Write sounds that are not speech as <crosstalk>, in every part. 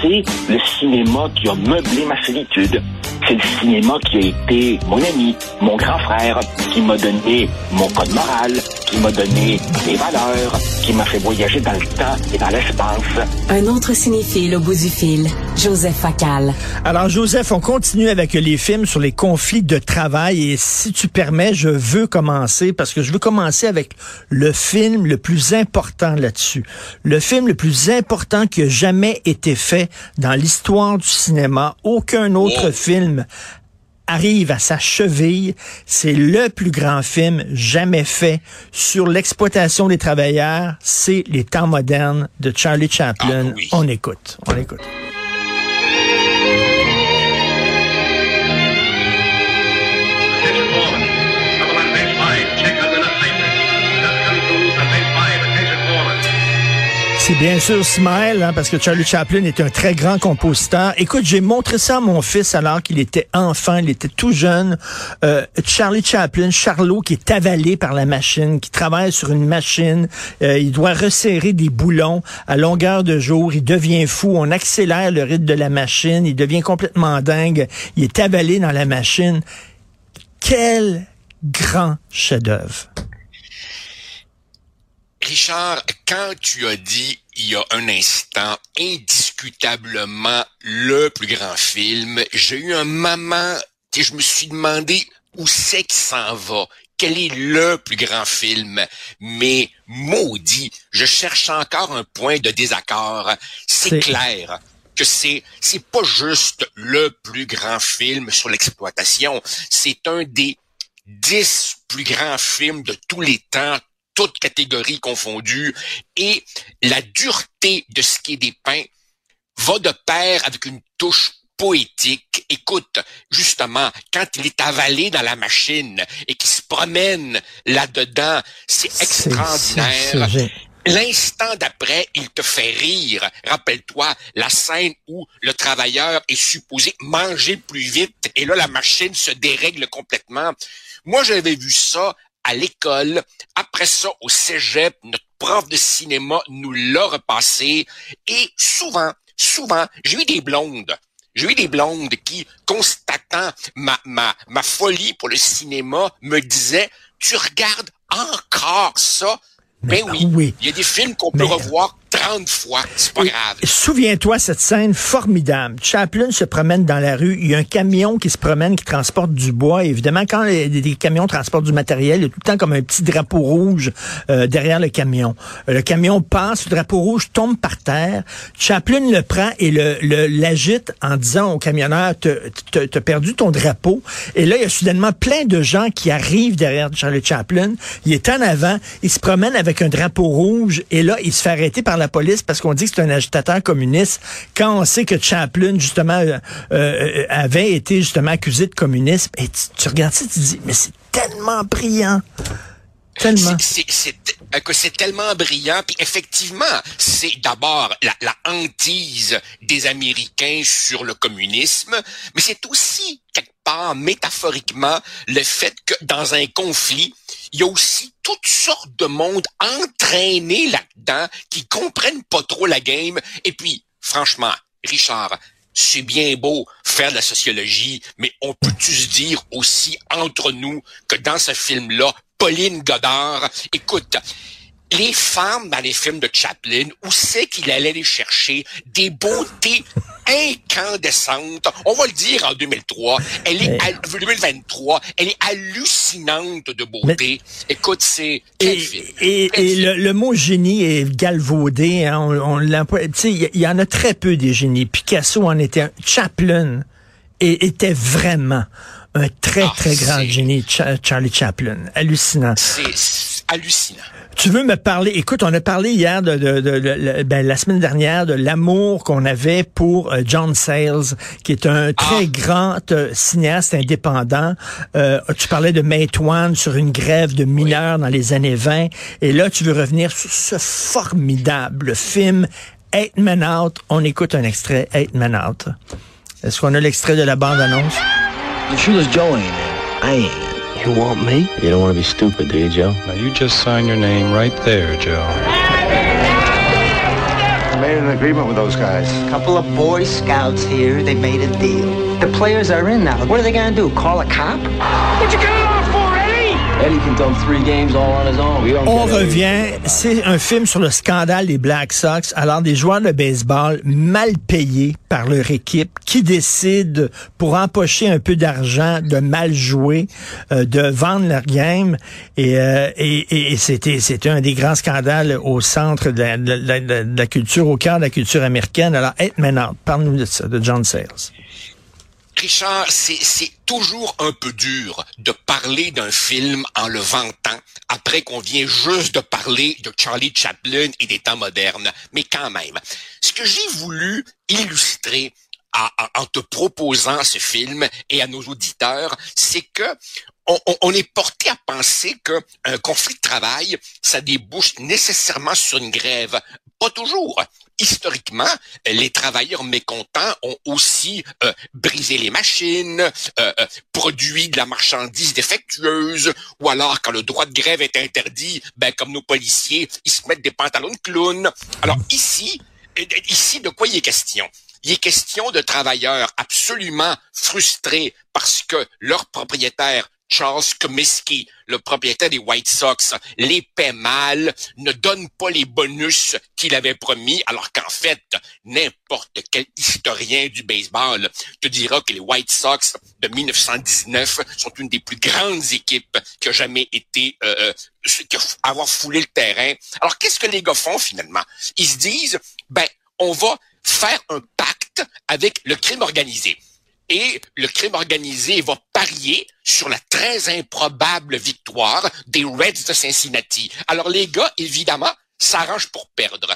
C'est le cinéma qui a meublé ma solitude. C'est le cinéma qui a été mon ami, mon grand frère, qui m'a donné mon code moral, qui m'a donné mes valeurs, qui m'a fait voyager dans le temps et dans l'espace. Un autre cinéphile au bout du fil, Joseph Facal. Alors, Joseph, on continue avec les films sur les conflits de travail et si tu permets, je veux commencer parce que je veux commencer avec le film le plus important là-dessus. Le film le plus important qui a jamais été fait dans l'histoire du cinéma. Aucun autre film arrive à sa cheville. C'est le plus grand film jamais fait sur l'exploitation des travailleurs. C'est Les temps modernes de Charlie Chaplin. Ah oui. On écoute. On écoute. C'est bien sûr Smile, hein, parce que Charlie Chaplin est un très grand compositeur. Écoute, j'ai montré ça à mon fils alors qu'il était enfant, il était tout jeune. Euh, Charlie Chaplin, Charlot, qui est avalé par la machine, qui travaille sur une machine, euh, il doit resserrer des boulons à longueur de jour, il devient fou, on accélère le rythme de la machine, il devient complètement dingue, il est avalé dans la machine. Quel grand chef-d'œuvre. Richard, quand tu as dit il y a un instant, indiscutablement le plus grand film, j'ai eu un moment, et je me suis demandé où c'est qu'il s'en va. Quel est le plus grand film? Mais maudit, je cherche encore un point de désaccord. C'est- C'est clair que c'est c'est pas juste le plus grand film sur l'exploitation, c'est un des dix plus grands films de tous les temps, toutes catégories confondues, et la dureté de ce qui est dépeint va de pair avec une touche poétique. Écoute, justement, quand il est avalé dans la machine et qu'il se promène là-dedans, c'est C'est- extraordinaire. L'instant d'après, il te fait rire. Rappelle-toi la scène où le travailleur est supposé manger plus vite et là, la machine se dérègle complètement. Moi, j'avais vu ça à l'école. Après ça, au cégep, notre prof de cinéma nous l'a repassé. Et souvent, souvent, j'ai eu des blondes. J'ai eu des blondes qui, constatant ma, ma, ma folie pour le cinéma, me disaient, tu regardes encore ça? Mais Ben oui. oui. Il y a des films qu'on peut Mais- revoir 30 fois. C'est pas grave. Souviens-toi cette scène formidable. Chaplin se promène dans la rue. Il y a un camion qui se promène, qui transporte du bois. Et évidemment, quand les, camions transportent du matériel, il y a tout le temps comme un petit drapeau rouge euh, derrière le camion. Euh, le camion passe, le drapeau rouge tombe par terre. Chaplin le prend et le le- l'agite en disant au camionneur, t'as perdu ton drapeau. Et là, il y a soudainement plein de gens qui arrivent derrière Charlie Chaplin. Il est en avant, il se promène avec un drapeau rouge et là, il se fait arrêter par la police parce qu'on dit que c'est un agitateur communiste quand on sait que Chaplin, justement, euh, euh, avait été justement accusé de communisme. Et tu, regardes ça, tu te dis, mais c'est tellement brillant. Tellement. C'est- euh, tellement brillant. Puis effectivement, c'est d'abord la hantise des Américains sur le communisme, mais c'est aussi quelque part métaphoriquement le fait que dans un conflit, il y a aussi toutes sortes de monde entraînés là-dedans qui comprennent pas trop la game. Et puis, franchement, Richard, c'est bien beau faire de la sociologie, mais on peut-tu se dire aussi entre nous que dans ce film-là, Pauline Godard, écoute, les femmes dans les films de Chaplin, où c'est qu'il allait les chercher? Des beautés incandescentes. On va le dire en 2003. Elle est, Mais- hal- 2023. Elle est hallucinante de beauté. Écoute, c'est, Et, film. et- le, le mot génie est galvaudé. Hein, on, on l'emploie- tu sais, Il y, en a très peu des génies. Picasso en était un. Chaplin et- était vraiment un très, Ah, très grand génie, Cha- Charlie Chaplin. Hallucinant. C'est hallucinant. Tu veux me parler, écoute, on a parlé hier, de, de- de- de- ben, la semaine dernière, de l'amour qu'on avait pour euh, John Sayles, qui est un très Ah. grand euh, cinéaste indépendant. Euh, tu parlais de Maitwan sur une grève de mineurs dans les années 20. Et là, tu veux revenir sur ce formidable film Eight Men Out. On écoute un extrait, Eight Men Out. Est-ce qu'on a l'extrait de la bande-annonce? Sure as Joe ain't in. I ain't. You want me? You don't want to be stupid, do you, Joe? Now you just sign your name right there, Joe. I made an agreement with those guys. A Couple of Boy Scouts here, they made a deal. The players are in now. What are they gonna do? Call a cop? What you got on revient, c'est un film sur le scandale des Black Sox. Alors, des joueurs de baseball mal payés par leur équipe qui décident, pour empocher un peu d'argent, de mal jouer, euh, de vendre leur game. Et, euh, et, et- c'était, c'était un des grands scandales au centre de la, de la- de la- culture, au cœur de la culture américaine. Alors, Eight Men Out, parle-nous de ça, de John Sayles. Richard, c'est, toujours un peu dur de parler d'un film en le vantant après qu'on vient juste de parler de Charlie Chaplin et des temps modernes. Mais quand même, ce que j'ai voulu illustrer en te proposant ce film et à nos auditeurs, c'est que on- on est porté à penser qu'un conflit de travail, ça débouche nécessairement sur une grève. Pas toujours. Historiquement, les travailleurs mécontents ont aussi euh, brisé les machines, euh, euh, produit de la marchandise défectueuse, ou alors quand le droit de grève est interdit, ben comme nos policiers, ils se mettent des pantalons de clown. Alors ici, euh, ici de quoi il est question? Il est question de travailleurs absolument frustrés parce que leur propriétaire Charles Comiskey, le propriétaire des White Sox, les paie mal, ne donne pas les bonus qu'il avait promis, alors qu'en fait, n'importe quel historien du baseball te dira que les White Sox de 1919 sont une des plus grandes équipes qui a jamais été euh, euh, qui avoir foulé le terrain. Alors qu'est-ce que les gars font finalement? Ils se disent ben on va faire un pacte avec le crime organisé. Et le crime organisé va parier sur la très improbable victoire des Reds de Cincinnati. Alors les gars, évidemment, s'arrangent pour perdre.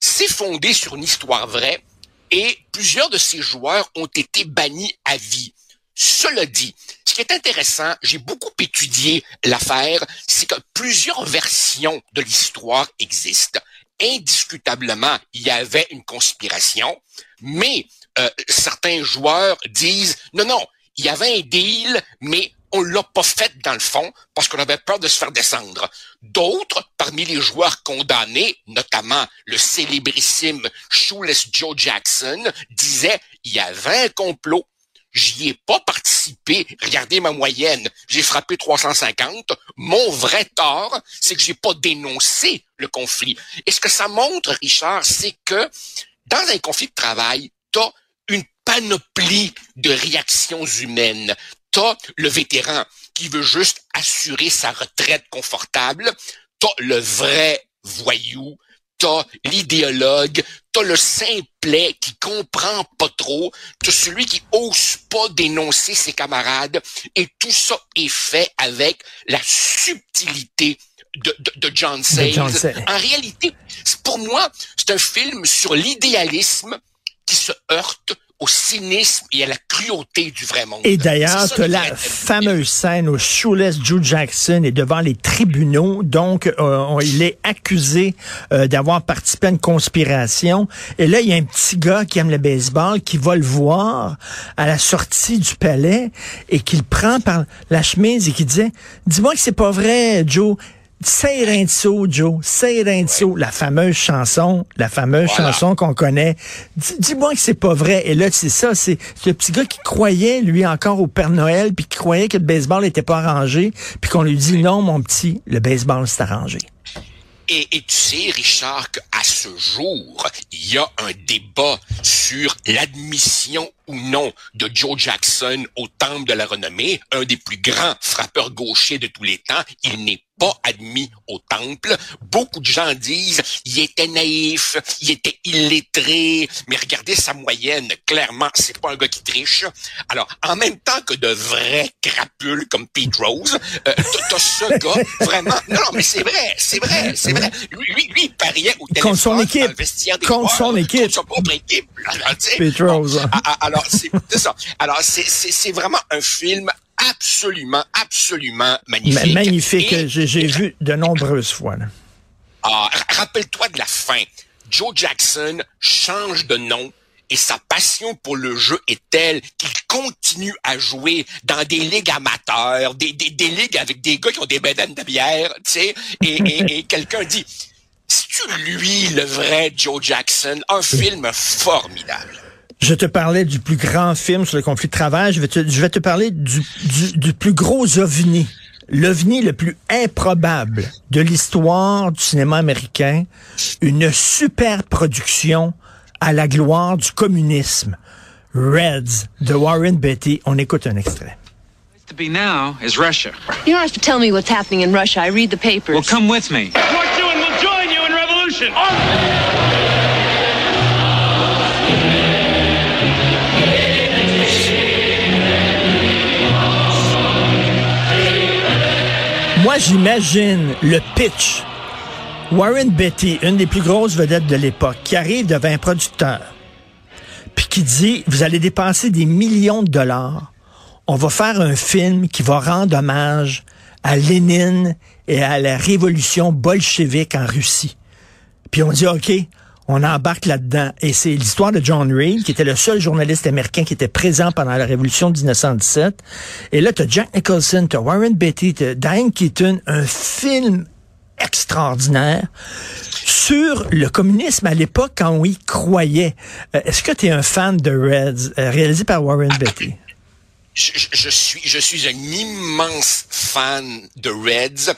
C'est fondé sur une histoire vraie et plusieurs de ces joueurs ont été bannis à vie. Cela dit, ce qui est intéressant, j'ai beaucoup étudié l'affaire, c'est que plusieurs versions de l'histoire existent. Indiscutablement, il y avait une conspiration, mais euh, certains joueurs disent non, non, il y avait un deal, mais on l'a pas fait dans le fond parce qu'on avait peur de se faire descendre. D'autres, parmi les joueurs condamnés, notamment le célébrissime Shoeless Joe Jackson, disaient il y avait un complot. J'y ai pas participé. Regardez ma moyenne. J'ai frappé 350. Mon vrai tort, c'est que j'ai pas dénoncé le conflit. Et ce que ça montre, Richard, c'est que dans un conflit de travail, t'as une panoplie de réactions humaines. T'as le vétéran qui veut juste assurer sa retraite confortable. T'as le vrai voyou. T'as l'idéologue. T'as le simplet qui comprend pas trop. T'as celui qui ose pas dénoncer ses camarades. Et tout ça est fait avec la subtilité de, de, de John Sayles. En réalité, pour moi, c'est un film sur l'idéalisme qui se heurte au cynisme et à la cruauté du vrai monde. Et d'ailleurs, la fameuse scène où Shoeless Joe Jackson est devant les tribunaux. Donc, euh, on- il est accusé euh, d'avoir participé à une conspiration. Et là, il y a un petit gars qui aime le baseball qui va le voir à la sortie du palais et qui le prend par la chemise et qui dit « Dis-moi que c'est pas vrai, Joe. » So, Joe. So. La fameuse chanson, la fameuse Voilà. chanson qu'on connaît. Dis- Dis-moi que c'est pas vrai. Et là, c'est ça, c'est ce petit gars qui croyait, lui, encore au Père Noël, puis qui croyait que le baseball n'était pas arrangé, puis qu'on lui dit non, mon petit, le baseball c'est arrangé. Et, et tu sais, Richard, qu'à ce jour, il y a un débat sur l'admission ou non de Joe Jackson au temple de la renommée, un des plus grands frappeurs gauchers de tous les temps. Il n'est pas admis au temple. Beaucoup de gens disent il était naïf, il était illettré, mais regardez sa moyenne. Clairement, c'est pas un gars qui triche. Alors, en même temps que de vrais crapules comme Pete Rose, euh, t'as ce <laughs> gars vraiment. Non, non, mais c'est vrai, c'est vrai, c'est vrai. Lui, lui, lui, il pariait au téléphone Contre son dans équipe. le vestiaire des Contre joueurs, son équipe. Contre sa propre équipe. là, là. Pete Rose. Alors, c'est ça. Alors, c'est- vraiment un film absolument, absolument magnifique. Ma- magnifique. J'ai vu de nombreuses fois. là. ah, ra- rappelle-toi de la fin. Joe Jackson change de nom et sa passion pour le jeu est telle qu'il continue à jouer dans des ligues amateurs, des, des, des ligues avec des gars qui ont des bédaines de bière, tu sais, et, et, <laughs> et quelqu'un dit, si tu C'est-tu lui, le vrai Joe Jackson? Un film formidable. Je te parlais du plus grand film sur le conflit de travail. Je vais te, je vais te parler du, du, du plus gros ovni. L'ovni le plus improbable de l'histoire du cinéma américain. Une super production à la gloire du communisme. Reds de Warren Beatty. On écoute un extrait. to be now is Russia. You don't have to tell me what's happening in Russia. I read the papers. Well, come with me. Join you in revolution. J'imagine le pitch. Warren Beatty, une des plus grosses vedettes de l'époque, qui arrive devant un producteur, puis qui dit, vous allez dépenser des millions de dollars. On va faire un film qui va rendre hommage à Lénine et à la révolution bolchevique en Russie. Puis on dit, OK, on embarque là-dedans. Et c'est l'histoire de John Reed, qui était le seul journaliste américain qui était présent pendant la révolution de 1917. Et là, tu as Jack Nicholson, tu as Warren Beatty, tu as Diane Keaton, un film extraordinaire sur le communisme à l'époque quand on y croyait. Euh, Est-ce que tu es un fan de Reds, euh, réalisé par Warren Beatty? je, je- suis, je suis un immense fan de Reds.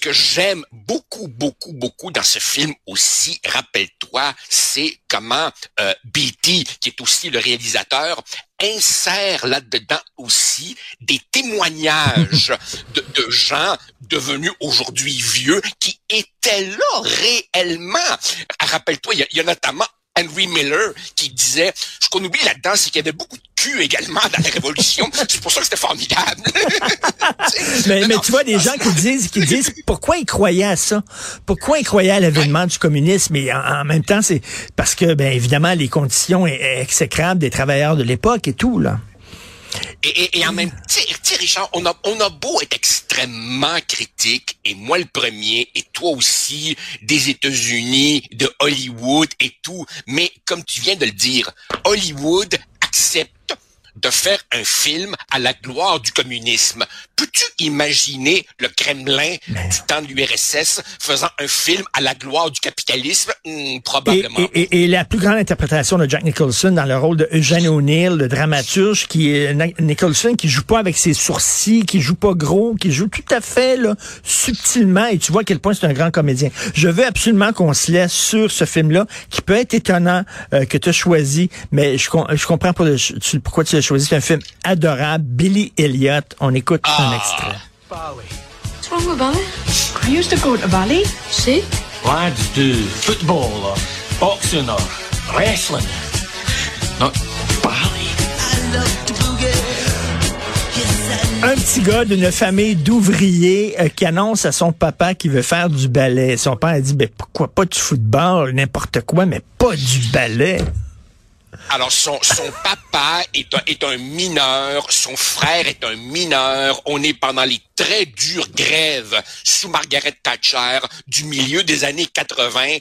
Ce que j'aime beaucoup, beaucoup, beaucoup dans ce film aussi, rappelle-toi, c'est comment euh, Beatty, qui est aussi le réalisateur, insère là-dedans aussi des témoignages <laughs> de, de gens devenus aujourd'hui vieux qui étaient là réellement. Rappelle-toi, il y y, a notamment Henry Miller qui disait, ce qu'on oublie là-dedans, c'est qu'il y avait beaucoup de cul également dans la Révolution. <laughs> c'est pour ça que c'était formidable. <laughs> Mais, Non, mais non, tu vois des gens qui disent, qui disent pourquoi ils croyaient à ça, pourquoi ils croyaient à l'avènement du communisme, et en, en même temps c'est parce que ben évidemment les conditions e- exécrables des travailleurs de l'époque et tout là. Et, et, et en même temps, tu Richard, on a, on a beau être extrêmement critique, et moi le premier, et toi aussi, des États-Unis, de Hollywood et tout, mais comme tu viens de le dire, Hollywood accepte de faire un film à la gloire du communisme. Peux-tu imaginer le Kremlin du temps de l'URSS faisant un film à la gloire du capitalisme? Hmm, probablement. et- et- et la plus grande interprétation de Jack Nicholson dans le rôle de Eugene O'Neill, le dramaturge, qui est Na- Nicholson qui joue pas avec ses sourcils, qui joue pas gros, qui joue tout à fait là, subtilement, et tu vois à quel point c'est un grand comédien. Je veux absolument qu'on se laisse sur ce film-là, qui peut être étonnant euh, que tu as choisi, mais je comprends pas le- tu- pourquoi tu choisi. C'est un film adorable, Billy Elliot. On écoute un extrait. What's wrong with Bali? I used to go to Bali. See? Lads do football or boxing or wrestling? Not Bali. Un petit gars d'une famille d'ouvriers euh, qui annonce à son papa qu'il veut faire du ballet. Son père a dit, ben, pourquoi pas du football, n'importe quoi, mais pas du ballet. Alors, son, son papa est un, est un mineur, son frère est un mineur. On est pendant les très dures grèves sous Margaret Thatcher du milieu des années 80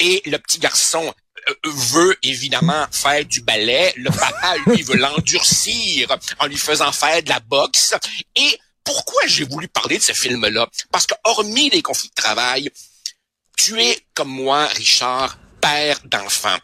et le petit garçon euh, veut évidemment faire du ballet. Le papa, lui, veut l'endurcir en lui faisant faire de la boxe. Et pourquoi j'ai voulu parler de ce film-là? Parce que hormis les conflits de travail, tu es comme moi, Richard, père d'enfants.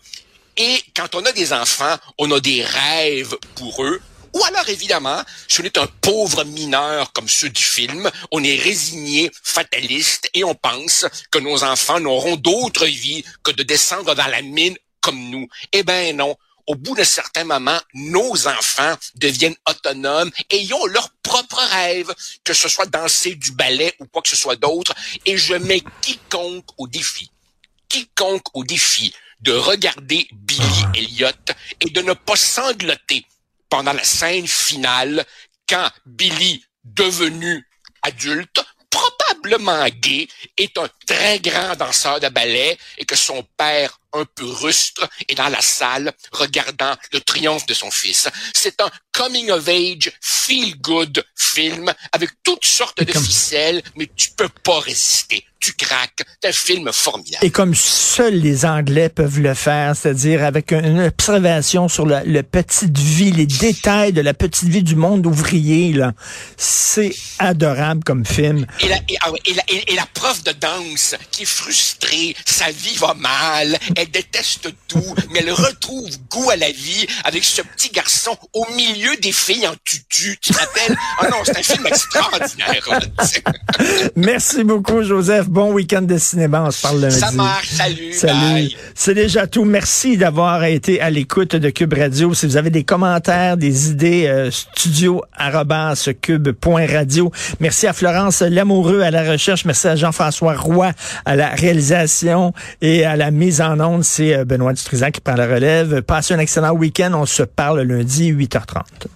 Et quand on a des enfants, on a des rêves pour eux. Ou alors, évidemment, si on est un pauvre mineur comme ceux du film, on est résigné, fataliste, et on pense que nos enfants n'auront d'autre vie que de descendre dans la mine comme nous. Eh ben non. Au bout d'un certain moment, nos enfants deviennent autonomes et ont leurs propres rêves, que ce soit danser du ballet ou quoi que ce soit d'autre. Et je mets quiconque au défi quiconque au défi de regarder Billy Elliot et de ne pas sangloter pendant la scène finale quand Billy, devenu adulte, probablement gay, est un très grand danseur de ballet et que son père, un peu rustre, est dans la salle regardant le triomphe de son fils. C'est un coming of age, feel good film avec toutes sortes de ficelles, mais tu peux pas résister. Tu craques. C'est un film formidable. Et comme seuls les Anglais peuvent le faire, c'est-à-dire avec une observation sur la, la petite vie, les détails de la petite vie du monde ouvrier, là, c'est adorable comme film. Et la, et, ah et la, et- et la prof de danse qui est frustrée, sa vie va mal, elle déteste tout, mais elle retrouve goût à la vie avec ce petit garçon au milieu des filles en tutu. Tu te rappelles? Ah non, c'est un film extraordinaire. <laughs> Merci beaucoup, Joseph. Bon week-end de cinéma. On se parle lundi. Ça marche. Salut. Salut. C'est déjà tout. Merci d'avoir été à l'écoute de Cube Radio. Si vous avez des commentaires, des idées, euh. Merci à Florence Lamoureux à la recherche. Merci à Jean-François Roy à la réalisation et à la mise en onde. C'est euh, Benoît Dutrisac qui prend la relève. Passez un excellent week-end. On se parle lundi 8h30.